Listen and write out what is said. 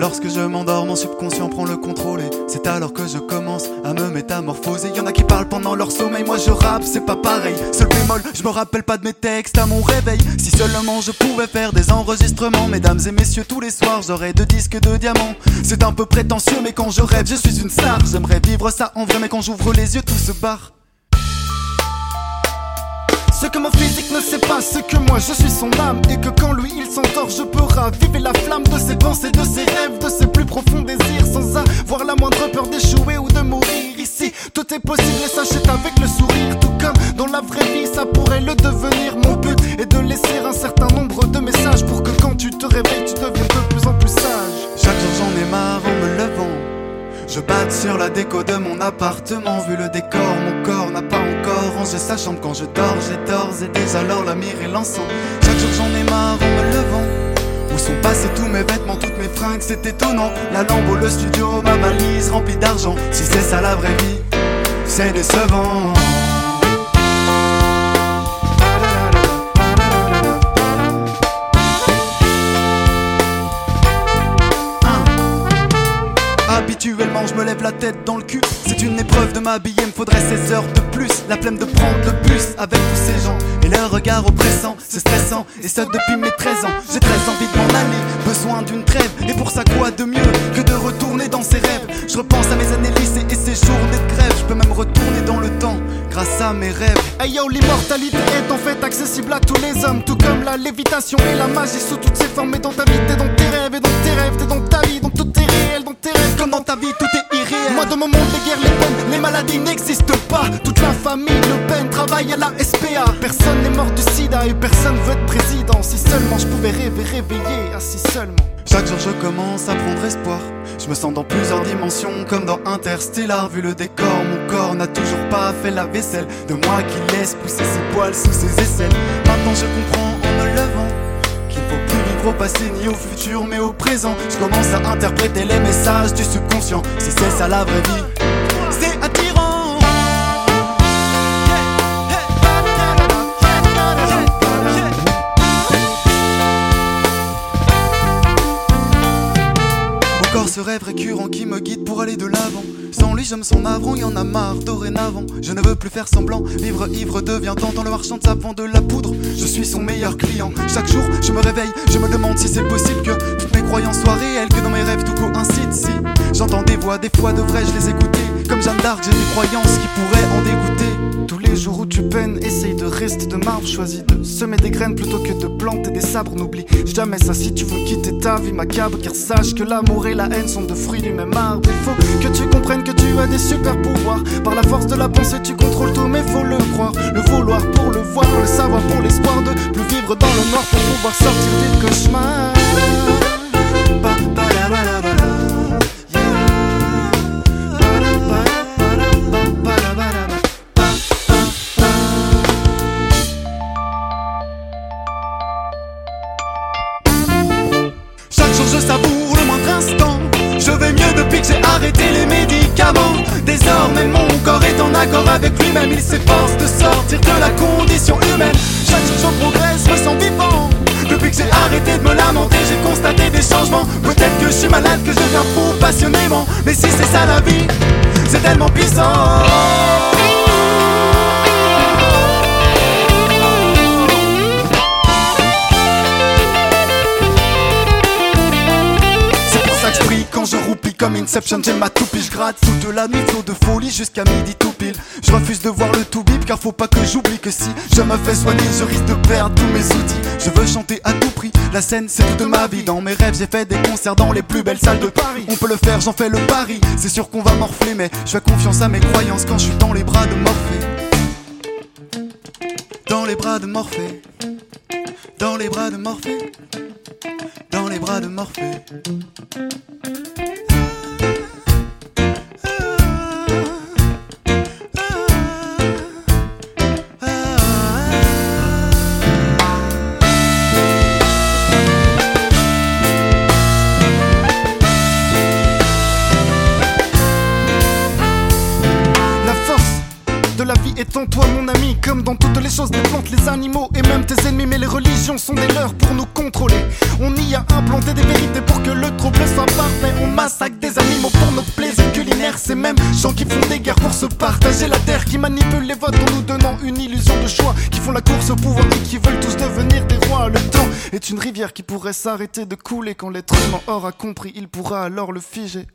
Lorsque je m'endors, mon subconscient prend le contrôle et c'est alors que je commence à me métamorphoser. Y en a qui parlent pendant leur sommeil, moi je rappe, c'est pas pareil. Seul bémol, je me rappelle pas de mes textes à mon réveil. Si seulement je pouvais faire des enregistrements, mesdames et messieurs, tous les soirs j'aurais deux disques de diamants. C'est un peu prétentieux, mais quand je rêve, je suis une star. J'aimerais vivre ça en vrai, mais quand j'ouvre les yeux, tout se barre. Ce que mon physique ne sait pas, c'est que moi je suis son âme. Et que quand lui il s'endort, je peux raviver la flamme de ses pensées, de ses rêves, de ses plus profonds désirs Sans avoir la moindre peur d'échouer ou de mourir Ici, tout est possible déco de mon appartement. Vu le décor, mon corps n'a pas encore rangé sa chambre. Quand je dors, j'ai d'ores et déjà alors la mire et l'encens. Chaque jour j'en ai marre en me levant. Où sont passés tous mes vêtements, toutes mes fringues, c'est étonnant. La lampe le studio, ma valise remplie d'argent. Si c'est ça la vraie vie, c'est décevant Habituellement je me lève la tête dans le cul. C'est une épreuve de m'habiller, me faudrait 16 heures de plus. La flemme de prendre le bus avec tous ces gens. Et leur regard oppressant, c'est stressant. Et ça depuis mes 13 ans J'ai très envie de m'en aller, besoin d'une trêve. Et pour ça quoi de mieux que de retourner dans ses rêves? Je repense à mes années lycée et ces journées de grève. Je peux même retourner dans le temps grâce à mes rêves. Hey yo, l'immortalité est en fait accessible à tous les hommes. Tout comme la lévitation et la magie sous toutes ses formes Et dans ta vie, t'es dans tes rêves Et dans tes rêves, tout est irréel Moi dans mon monde, les guerres, les peines, les maladies n'existent pas Toute la famille Le Pen travaille à la SPA Personne n'est mort du sida et personne veut être président Si seulement je pouvais rêver, réveiller, ah si seulement chaque jour je commence à prendre espoir. Je me sens dans plusieurs dimensions comme dans Interstellar. Vu le décor, mon corps n'a toujours pas fait la vaisselle. De moi qui laisse pousser ses poils sous ses aisselles. Maintenant je comprends en me levant qu'il faut au passé ni au futur mais au présent. Je commence à interpréter les messages du subconscient. Si c'est ça la vraie vie, ce rêve récurrent qui me guide pour aller de l'avant. Sans lui, je me sens navrant, y en a marre dorénavant. Je ne veux plus faire semblant, vivre ivre devient tentant. Le marchand de savon de la poudre, je suis son meilleur client. Chaque jour, je me réveille, je me demande si c'est possible que toutes mes croyances soient réelles, que dans mes rêves tout coïncide. Si j'entends des voix, des fois devrais-je les écouter. Comme Jeanne d'Arc, j'ai des croyances qui pourraient en dégoûter. Tous les jours où tu peines, essaye de rester de marbre. Choisis de semer des graines plutôt que de planter des sabres. N'oublie jamais ça si tu veux quitter ta vie macabre. Car sache que l'amour et la haine sont deux fruits du même arbre. Il faut que tu comprennes que tu as des super pouvoirs. Par la force de la pensée, tu contrôles tout, mais faut le croire. Le vouloir pour le voir, le savoir pour l'espoir de plus vivre dans le noir pour pouvoir sortir du cauchemar. Je savoure le moindre instant. Je vais mieux depuis que j'ai arrêté les médicaments. Désormais mon corps est en accord avec lui-même. Il s'efforce de sortir de la condition humaine. Chaque jour je progresse, me sens vivant. Depuis que j'ai arrêté de me lamenter J'ai constaté des changements. Peut-être que je suis malade, que je deviens fou passionnément. Mais si c'est ça la vie, c'est tellement puissant comme Inception J'ai ma toupie, je gratte toute la nuit Flot de folie jusqu'à midi tout pile. Je refuse de voir le tout bip car faut pas que j'oublie que si Je me fais soigner je risque de perdre tous mes outils. Je veux chanter à tout prix, la scène c'est toute ma vie. Dans mes rêves j'ai fait des concerts dans les plus belles salles de Paris. On peut le faire, j'en fais le pari. C'est sûr qu'on va morfler mais je fais confiance à mes croyances Quand je suis dans les bras de Morphée. Dans les bras de Morphée. Dans les bras de Morphée. Dans les bras de Morphée Comme dans toutes les choses des plantes, les animaux et même tes ennemis. Mais les religions sont des leurs pour nous contrôler. On y a implanté des vérités pour que le trouble soit parfait. On massacre des animaux pour notre plaisir culinaire. Ces mêmes gens qui font des guerres pour se partager la terre, qui manipulent les votes en nous donnant une illusion de choix, qui font la course au pouvoir et qui veulent tous devenir des rois. Le temps est une rivière qui pourrait s'arrêter de couler quand l'être humain aura compris, il pourra alors le figer.